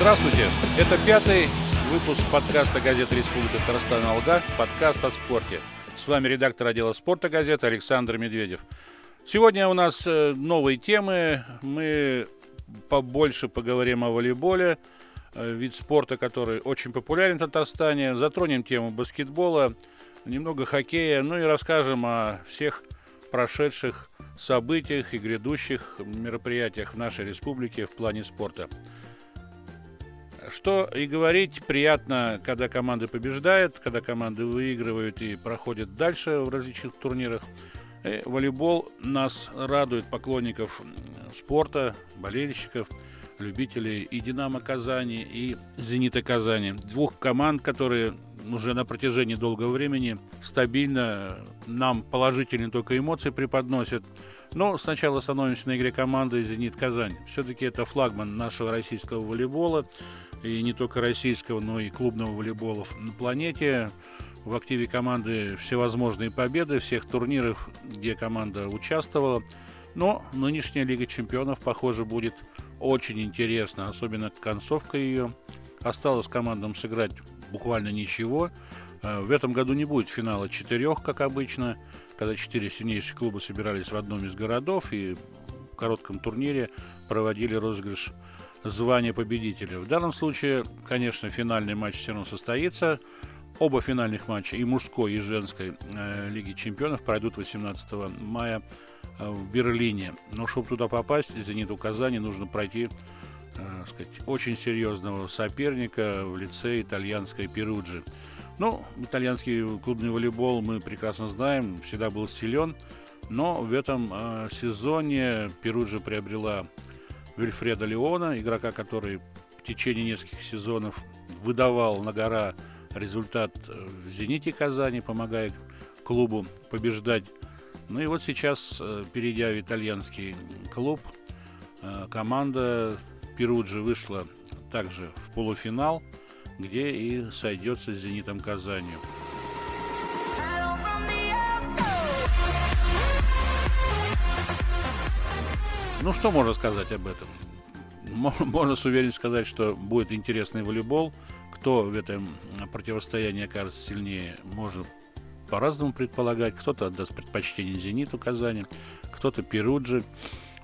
Здравствуйте! Это пятый выпуск подкаста газеты «Республика Татарстан Алга», подкаст о спорте. С вами редактор отдела спорта газеты Александр Медведев. Сегодня у нас э, новые темы. Мы побольше поговорим о волейболе, э, вид спорта, который очень популярен в Татарстане. Затронем тему баскетбола, немного хоккея, ну и расскажем о всех прошедших событиях и грядущих мероприятиях в нашей республике в плане спорта. Что и говорить, приятно, когда команды побеждают, когда команды выигрывают и проходят дальше в различных турнирах. И волейбол нас радует поклонников спорта, болельщиков, любителей и «Динамо Казани», и «Зенита Казани». Двух команд, которые уже на протяжении долгого времени стабильно нам положительные только эмоции преподносят. Но сначала остановимся на игре команды «Зенит Казань». Все-таки это флагман нашего российского волейбола, и не только российского, но и клубного волейбола на планете. В активе команды всевозможные победы всех турниров, где команда участвовала. Но нынешняя Лига Чемпионов, похоже, будет очень интересна, особенно концовка ее. Осталось командам сыграть буквально ничего. Э, в этом году не будет финала четырех, как обычно, когда четыре сильнейших клуба собирались в одном из городов и в коротком турнире проводили розыгрыш звания победителя. В данном случае, конечно, финальный матч все равно состоится. Оба финальных матча, и мужской, и женской э, Лиги Чемпионов, пройдут 18 мая э, в Берлине. Но чтобы туда попасть, «Зениту Казани» нужно пройти э, сказать, очень серьезного соперника в лице итальянской Перуджи. Ну, итальянский клубный волейбол мы прекрасно знаем, всегда был силен, но в этом э, сезоне Перуджа приобрела Вильфреда Леона, игрока, который в течение нескольких сезонов выдавал на гора результат в «Зените» Казани, помогая клубу побеждать. Ну и вот сейчас, э, перейдя в итальянский клуб, э, команда Перуджи вышла также в полуфинал, где и сойдется с «Зенитом» Казанью. Ну, что можно сказать об этом? Можно с уверенностью сказать, что будет интересный волейбол. Кто в этом противостоянии окажется сильнее, можно по-разному предполагать. Кто-то отдаст предпочтение «Зениту» Казани, кто-то «Перуджи».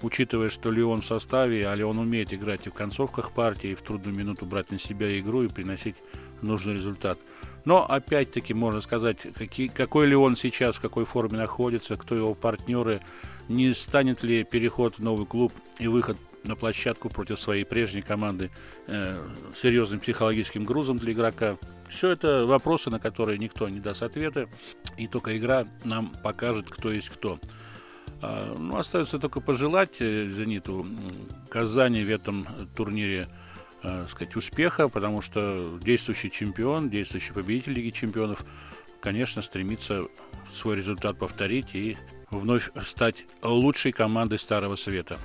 Учитывая, что Леон в составе, а Леон умеет играть и в концовках партии, и в трудную минуту брать на себя игру и приносить нужный результат. Но опять-таки можно сказать, какие, какой ли сейчас, в какой форме находится, кто его партнеры, не станет ли переход в новый клуб и выход на площадку против своей прежней команды э, серьезным психологическим грузом для игрока. Все это вопросы, на которые никто не даст ответа, и только игра нам покажет, кто есть кто. А, ну, остается только пожелать э, «Зениту» Казани в этом турнире э, сказать, успеха, потому что действующий чемпион, действующий победитель Лиги чемпионов, конечно, стремится свой результат повторить и вновь стать лучшей командой Старого Света.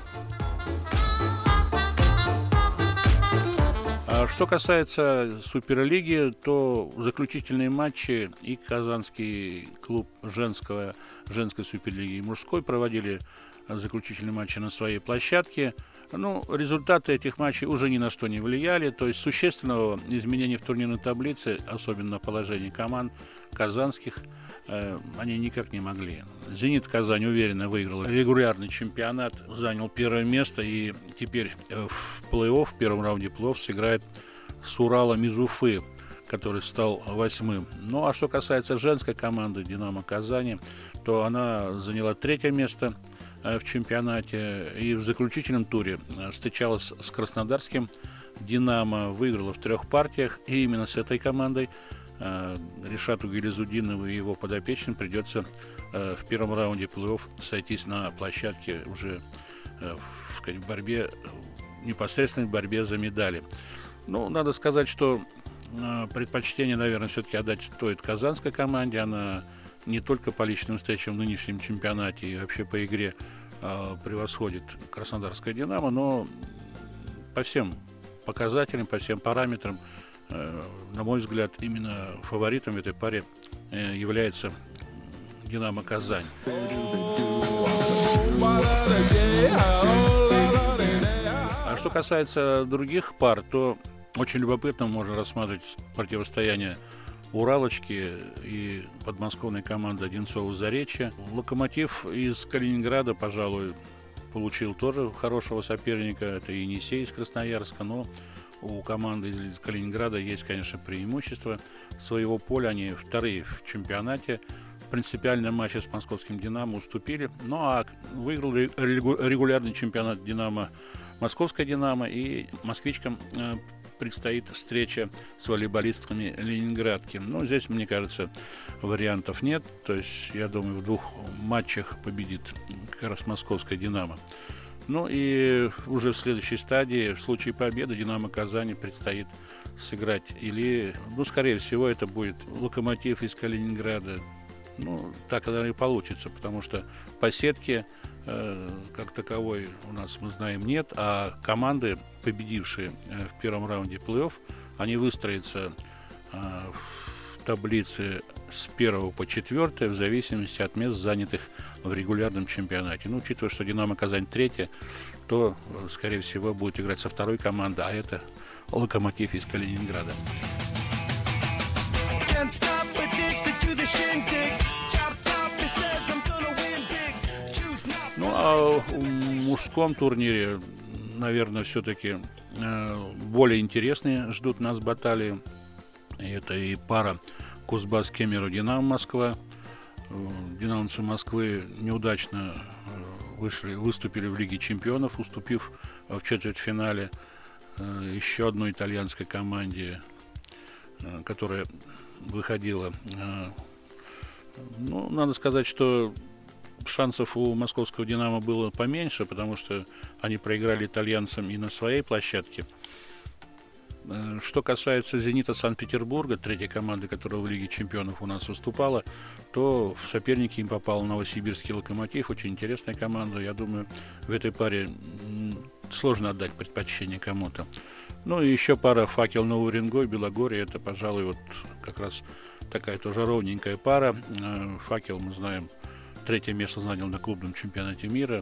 Что касается Суперлиги, то заключительные матчи и Казанский клуб женского, женской Суперлиги и мужской проводили заключительные матчи на своей площадке. Ну, результаты этих матчей уже ни на что не влияли, то есть существенного изменения в турнирной таблице, особенно положение команд казанских, э, они никак не могли. «Зенит» Казань уверенно выиграл регулярный чемпионат, занял первое место и теперь э, в плей-офф, в первом раунде плей-офф сыграет с Уралом из который стал восьмым. Ну а что касается женской команды «Динамо Казани», то она заняла третье место э, в чемпионате и в заключительном туре э, встречалась с краснодарским «Динамо», выиграла в трех партиях, и именно с этой командой э, Решату Гелизудинову и его подопечным придется в первом раунде плей-офф сойтись на площадке уже в борьбе, непосредственной борьбе за медали. Ну, надо сказать, что предпочтение, наверное, все-таки отдать стоит казанской команде. Она не только по личным встречам в нынешнем чемпионате и вообще по игре э, превосходит Краснодарская «Динамо», но по всем показателям, по всем параметрам, э, на мой взгляд, именно фаворитом этой паре э, является «Динамо Казань». Что касается других пар, то Очень любопытно можно рассматривать противостояние Уралочки и подмосковной команды Одинцова Заречья. Локомотив из Калининграда, пожалуй, получил тоже хорошего соперника. Это Енисей из Красноярска, но у команды из Калининграда есть, конечно, преимущество своего поля. Они вторые в чемпионате. Принципиальном матче с московским «Динамо» уступили. Ну а выиграл регулярный чемпионат «Динамо» Московская «Динамо» и москвичкам э, предстоит встреча с волейболистками Ленинградки. Но здесь, мне кажется, вариантов нет. То есть, я думаю, в двух матчах победит как раз московская «Динамо». Ну и уже в следующей стадии, в случае победы, «Динамо Казани» предстоит сыграть. Или, ну, скорее всего, это будет «Локомотив» из Калининграда. Ну, так, наверное, и получится, потому что по сетке как таковой у нас, мы знаем, нет, а команды, победившие э, в первом раунде плей-офф, они выстроятся э, в таблице с первого по четвертое в зависимости от мест, занятых в регулярном чемпионате. Ну, учитывая, что «Динамо Казань» третья, то, скорее всего, будет играть со второй командой, а это «Локомотив» из Калининграда. А в мужском турнире, наверное, все-таки э, более интересные ждут нас баталии. Это и пара Кузбасс Кемеру Динамо Москва. Э, динамовцы Москвы неудачно э, вышли, выступили в Лиге чемпионов, уступив в четвертьфинале еще одной итальянской команде, которая выходила. Ну, надо сказать, что шансов у московского «Динамо» было поменьше, потому что они проиграли итальянцам и на своей площадке. Э, что касается «Зенита» Санкт-Петербурга, третьей команды, которая в Лиге чемпионов у нас выступала, то в соперники им попал Новосибирский «Локомотив». Очень интересная команда. Я думаю, в этой паре сложно отдать предпочтение кому-то. Ну и еще пара «Факел Новый Уренгой», «Белогорье». Это, пожалуй, вот как раз такая тоже ровненькая пара. Э, «Факел» мы знаем – третье место занял на клубном чемпионате мира.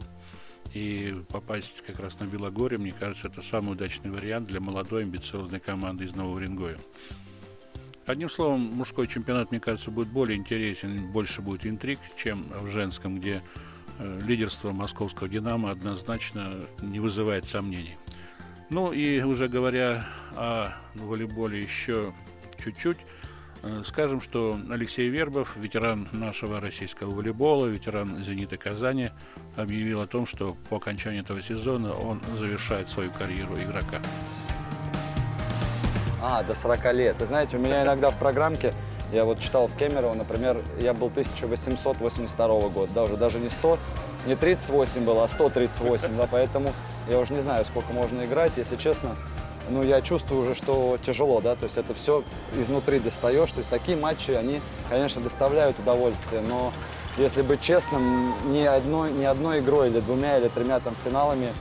И попасть как раз на Белогорье, мне кажется, это самый удачный вариант для молодой амбициозной команды из Нового Уренгоя. Одним словом, мужской чемпионат, мне кажется, будет более интересен, больше будет интриг, чем в женском, где э, лидерство московского «Динамо» однозначно не вызывает сомнений. Ну и уже говоря о волейболе еще чуть-чуть, скажем, что Алексей Вербов, ветеран нашего российского волейбола, ветеран «Зенита Казани», объявил о том, что по окончании этого сезона он завершает свою карьеру игрока. А, до 40 лет. Вы знаете, у меня иногда в программке, я вот читал в Кемерово, например, я был 1882 года, да, уже даже не 100, не 38 было, а 138, да, поэтому я уже не знаю, сколько можно играть, если честно ну, я чувствую уже, что тяжело, да, то есть это все изнутри достаешь, то есть такие матчи, они, конечно, доставляют удовольствие, но если быть честным, ни одной, ни одной игрой или двумя или тремя там финалами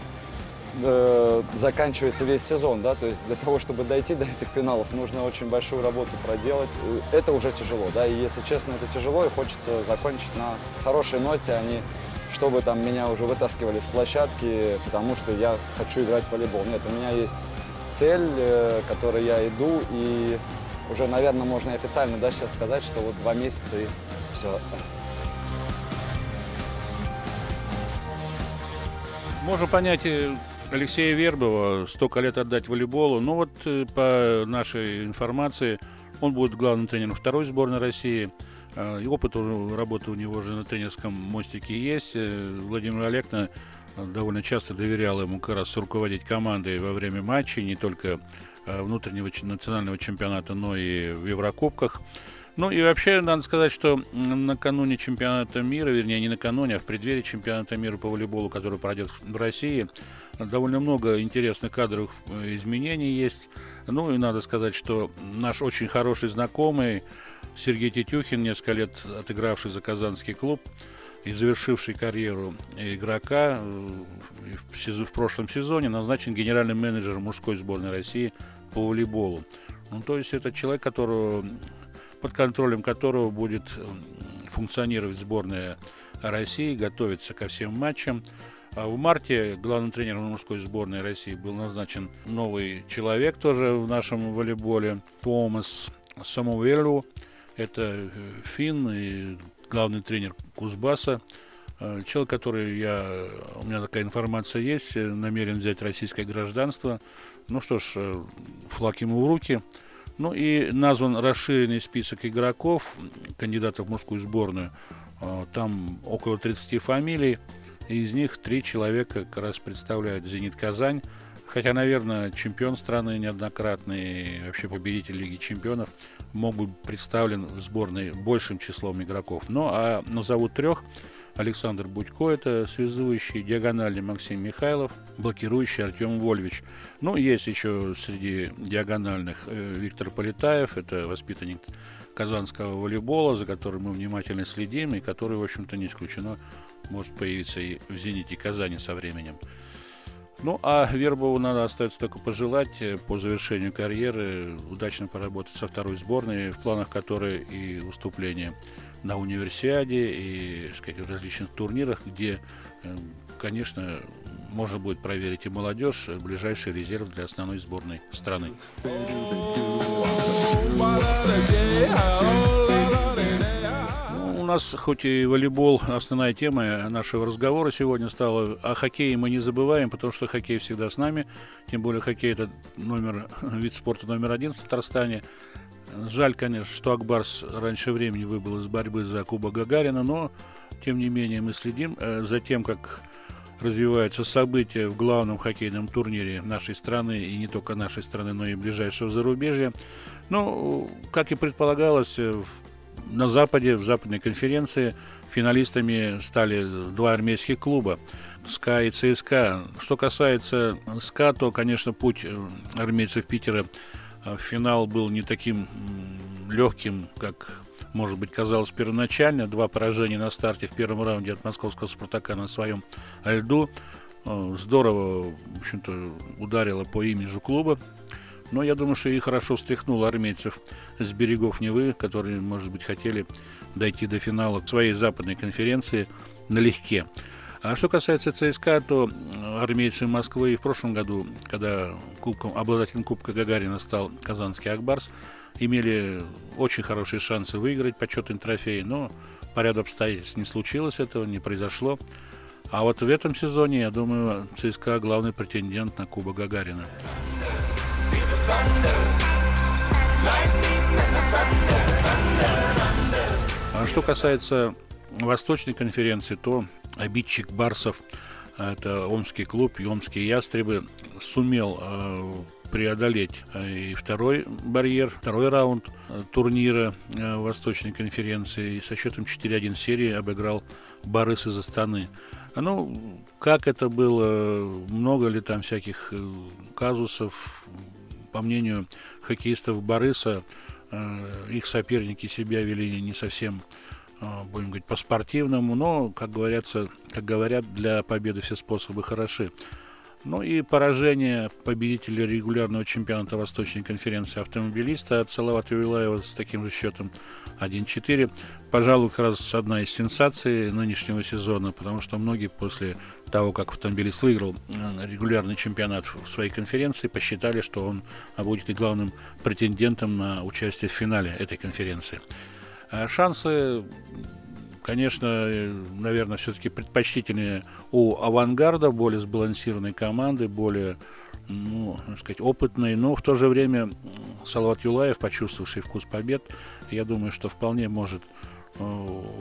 э, заканчивается весь сезон, да, то есть для того, чтобы дойти до этих финалов, нужно очень большую работу проделать. Это уже тяжело, да, и если честно, это тяжело, и хочется закончить на хорошей ноте, а не чтобы там меня уже вытаскивали с площадки, потому что я хочу играть в волейбол. Нет, у меня есть цель, э, которой я иду, и уже, наверное, можно официально да, сейчас сказать, что вот два месяца и все. Можно понять э, Алексея Вербова, столько лет отдать волейболу. Ну вот э, по нашей информации, он будет главным тренером второй сборной России. И опыт работы у него уже на тренерском мостике есть. Владимир Олегна довольно часто доверял ему как раз руководить командой во время матчей, не только э, внутреннего национального чемпионата, но и в Еврокубках. Ну и вообще, надо сказать, что накануне чемпионата мира, вернее, не накануне, а в преддверии чемпионата мира по волейболу, который пройдет в России, довольно много интересных кадровых э, изменений есть. Ну и надо сказать, что наш очень хороший знакомый Сергей Тетюхин, несколько лет отыгравший за Казанский клуб, и завершивший карьеру игрока э, в прошлом сезоне назначен генеральным менеджером мужской сборной России по волейболу. Ну, то есть это человек, которого, под контролем которого будет функционировать сборная России, готовиться ко всем матчам. А в марте главным тренером мужской сборной России был назначен новый человек тоже в нашем волейболе, Томас Самуэлю. Это э, фин и главный тренер Кузбасса. Э, человек, который я, у меня такая информация есть, э, намерен взять российское гражданство. Ну что ж, флаг ему в руки. Ну и назван расширенный список игроков, кандидатов в мужскую сборную. Там около 30 фамилий. Из них три человека как раз представляют «Зенит Казань». Хотя, наверное, чемпион страны неоднократный, вообще победитель Лиги чемпионов мог быть представлен в сборной большим числом игроков. Ну, а назовут трех. Александр Будько, это связующий, диагональный Максим Михайлов, блокирующий Артем Вольвич. Ну, есть еще среди диагональных э, Виктор Полетаев, это воспитанник казанского волейбола, за которым мы внимательно следим, и который, в общем-то, не исключено, может появиться и в «Зените» Казани со временем. Ну, а Вербову надо остается только пожелать э, по завершению карьеры удачно поработать со второй сборной, в планах которой и выступления на универсиаде, и сказать, в различных турнирах, где, э, конечно, можно будет проверить и молодежь, ближайший резерв для основной сборной страны. Нас хоть и волейбол основная тема нашего разговора сегодня стала, о хоккее мы не забываем, потому что хоккей всегда с нами, тем более хоккей это номер, вид спорта номер один в Татарстане. Жаль, конечно, что Акбарс раньше времени выбыл из борьбы за Куба Гагарина, но тем не менее мы следим э, за тем, как развиваются события в главном хоккейном турнире нашей страны, и не только нашей страны, но и ближайшего зарубежья. Ну, как и предполагалось, э, на Западе, в западной конференции финалистами стали два армейских клуба СКА и ЦСКА. Что касается СКА, то, конечно, путь э, армейцев Питера в финал был не таким легким, как может быть, казалось первоначально. Два поражения на старте в первом раунде от московского «Спартака» на своем льду. Э, здорово, в общем-то, ударило по имиджу клуба. Но я думаю, что и хорошо встряхнуло армейцев с берегов Невы, которые, может быть, хотели дойти до финала своей западной конференции налегке. А что касается ЦСКА, то армейцы Москвы и в прошлом году, когда кубком, обладателем Кубка Гагарина стал казанский Акбарс, имели очень хорошие шансы выиграть почетный трофей, но по ряду обстоятельств не случилось этого, не произошло. А вот в этом сезоне, я думаю, ЦСКА главный претендент на Кубок Гагарина. А что касается Восточной конференции, то обидчик Барсов, это Омский клуб, и Омские ястребы, сумел э, преодолеть э, и второй барьер, второй раунд э, турнира э, Восточной конференции. И со счетом 4-1 серии обыграл Барыс из Астаны. Ну, как это было, много ли там всяких казусов, по мнению хоккеистов Барыса, их соперники себя вели не совсем будем говорить, по-спортивному, но, как говорятся, как говорят, для победы все способы хороши. Ну и поражение победителя регулярного чемпионата Восточной конференции автомобилиста от Салавата Юлаева с таким же счетом 1-4. Пожалуй, как раз одна из сенсаций нынешнего сезона, потому что многие после того, как автомобилист выиграл э, регулярный чемпионат в своей конференции, посчитали, что он будет и главным претендентом на участие в финале этой конференции. А шансы Конечно, наверное, все-таки предпочтительнее у авангарда, более сбалансированной команды, более ну, сказать, опытной, но в то же время Салават Юлаев, почувствовавший вкус побед, я думаю, что вполне может э,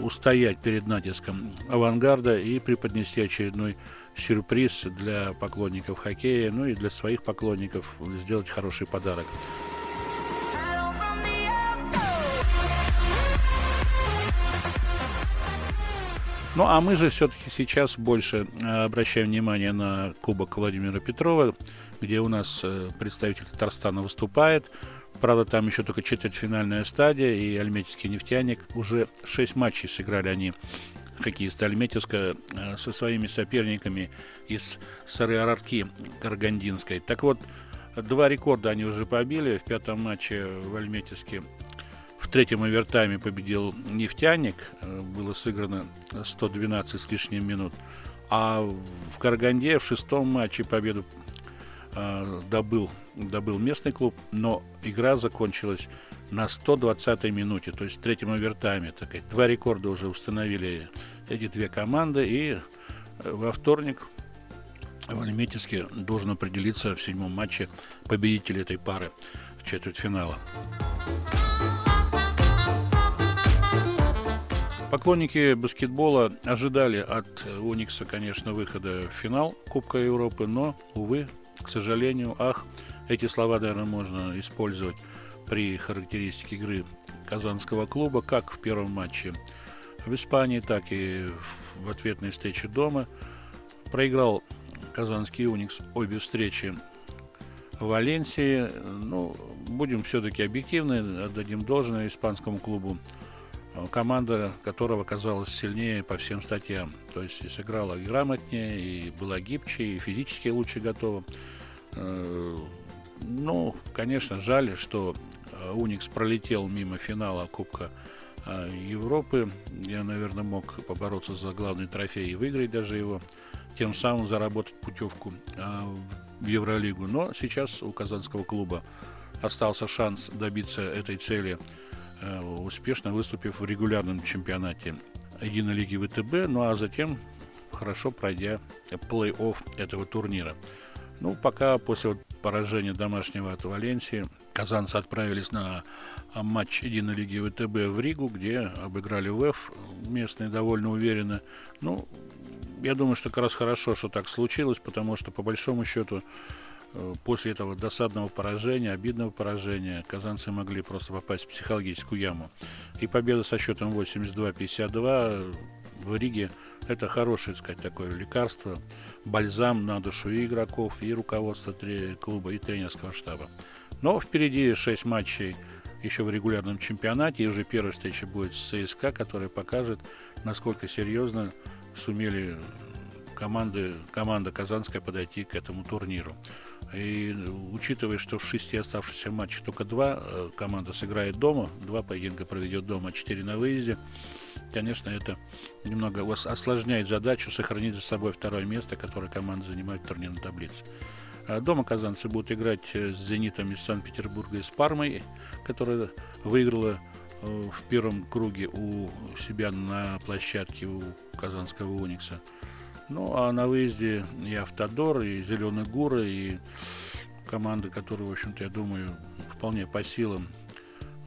устоять перед натиском авангарда и преподнести очередной сюрприз для поклонников хоккея, ну и для своих поклонников сделать хороший подарок. Ну, а мы же все-таки сейчас больше э, обращаем внимание на Кубок Владимира Петрова, где у нас э, представитель Татарстана выступает. Правда, там еще только четвертьфинальная стадия, и альметьевский нефтяник уже шесть матчей сыграли они хоккеисты Альметьевска э, со своими соперниками из Сары-Арарки Каргандинской. Так вот, два рекорда они уже побили в пятом матче в Альметьевске в третьем овертайме победил «Нефтяник». Э, было сыграно 112 с лишним минут. А в Караганде в шестом матче победу э, добыл, добыл местный клуб, но игра закончилась на 120-й минуте, то есть в третьем овертайме. Так, два рекорда уже установили эти две команды, и э, во вторник в Альметьевске должен определиться в седьмом матче победитель этой пары в четвертьфинала. Поклонники баскетбола ожидали от Уникса, конечно, выхода в финал Кубка Европы, но, увы, к сожалению, ах, эти слова, наверное, можно использовать при характеристике игры казанского клуба, как в первом матче в Испании, так и в ответной встрече дома. Проиграл казанский Уникс обе встречи в Валенсии. Ну, будем все-таки объективны, отдадим должное испанскому клубу команда которого казалась сильнее по всем статьям. То есть и сыграла грамотнее, и была гибче, и физически лучше готова. Э, ну, конечно, жаль, что э, Уникс пролетел мимо финала Кубка э, Европы. Я, наверное, мог побороться за главный трофей и выиграть даже его, тем самым заработать путевку в Евролигу. Но сейчас у казанского клуба остался шанс добиться этой цели – Э, успешно выступив в регулярном чемпионате единой лиги ВТБ, ну а затем хорошо пройдя плей-офф этого турнира. Ну, пока после поражения домашнего от Валенсии казанцы отправились на матч единой лиги ВТБ в Ригу, где обыграли ВЭФ местные довольно уверенно. Ну, я думаю, что как раз хорошо, что так случилось, потому что по большому счету Э, после этого досадного поражения, обидного поражения, казанцы могли просто попасть в психологическую яму. И победа со счетом 82-52 в Риге – это хорошее, так сказать, такое лекарство, бальзам на душу и игроков, и руководства клуба, и тренерского штаба. Но впереди 6 матчей еще в регулярном чемпионате, и уже первая встреча будет с ЦСКА, которая покажет, насколько серьезно сумели команды, команда Казанская подойти к этому турниру. И учитывая, что в шести оставшихся матчах только два э, команда сыграет дома, два поединка проведет дома, четыре на выезде, конечно, это немного осложняет задачу сохранить за собой второе место, которое команда занимает в турнирной таблице. А дома казанцы будут играть э, с «Зенитом» из Санкт-Петербурга и с «Пармой», которая выиграла э, в первом круге у себя на площадке у казанского «Уникса». Ну, а на выезде и Автодор, и Зеленый Гуры, и команды, которые, в общем-то, я думаю, вполне по силам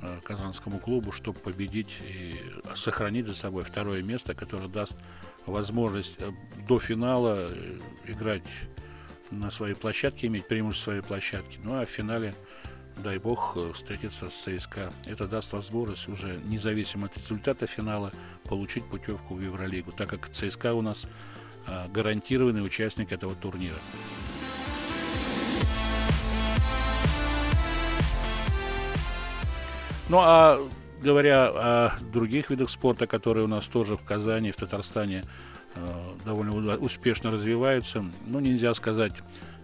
э, казанскому клубу, чтобы победить и сохранить за собой второе место, которое даст возможность э, до финала э, играть на своей площадке, иметь преимущество своей площадки. Ну а в финале, дай бог, встретиться с ЦСКА. Это даст возможность уже, независимо от результата финала, получить путевку в Евролигу, так как ЦСКА у нас гарантированный участник этого турнира. Ну а говоря о других видах спорта, которые у нас тоже в Казани, в Татарстане э, довольно успешно развиваются, ну нельзя сказать,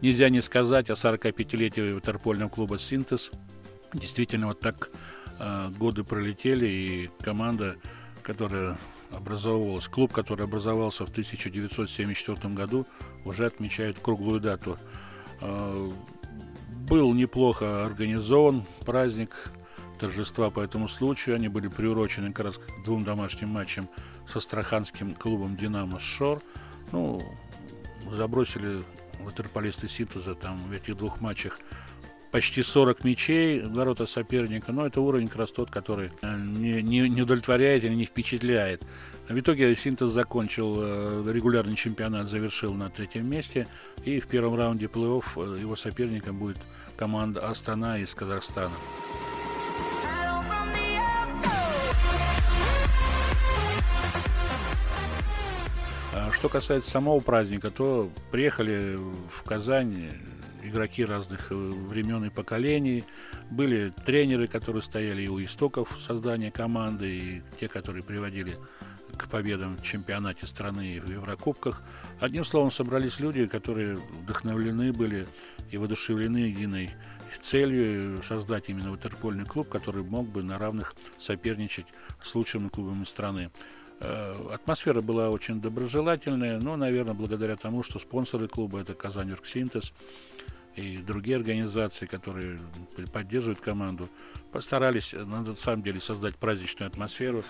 нельзя не сказать о 45-летии ватерпольного клуба «Синтез». Действительно, вот так э, годы пролетели, и команда, которая образовывалась, клуб, который образовался в 1974 году, уже отмечает круглую дату. А, был неплохо организован праздник, торжества по этому случаю. Они были приурочены как раз к двум домашним матчам со астраханским клубом «Динамо Шор». Ну, забросили ватерполисты Синтеза там в этих двух матчах почти 40 мячей в ворота соперника, но это уровень как раз тот, который э, не, не, не удовлетворяет или не впечатляет. В итоге Синтез закончил э, регулярный чемпионат, завершил на третьем месте, и в первом раунде плей-офф э, его соперником будет команда Астана из Казахстана. А что касается самого праздника, то приехали в Казань игроки разных э, времен и поколений. Были тренеры, которые стояли и у истоков создания команды, и те, которые приводили к победам в чемпионате страны и в Еврокубках. Одним словом, собрались люди, которые вдохновлены были и воодушевлены единой целью создать именно ватерпольный клуб, который мог бы на равных соперничать с лучшими клубами страны. Э, атмосфера была очень доброжелательная, но, наверное, благодаря тому, что спонсоры клуба это Казань Синтез и другие организации, которые поддерживают команду, постарались на самом деле создать праздничную атмосферу.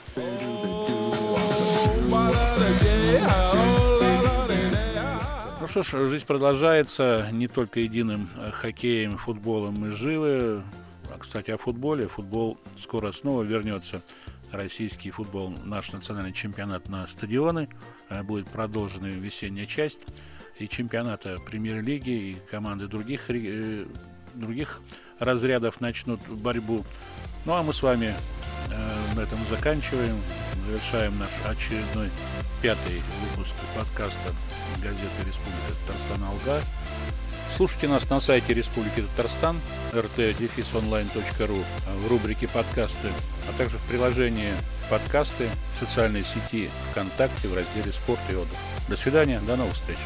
Ну что ж, жизнь продолжается не только единым э, хоккеем, футболом мы живы. А, кстати, о футболе. Футбол скоро снова вернется российский футбол, наш национальный чемпионат на стадионы. Э, будет продолжена весенняя часть и чемпионата премьер-лиги, и команды других, э, других разрядов начнут борьбу. Ну а мы с вами э, на этом заканчиваем, завершаем наш очередной пятый выпуск подкаста газеты «Республика Татарстан Алга». Слушайте нас на сайте Республики Татарстан, rt-online.ru, в рубрике «Подкасты», а также в приложении «Подкасты» в социальной сети ВКонтакте в разделе «Спорт и отдых». До свидания, до новых встреч.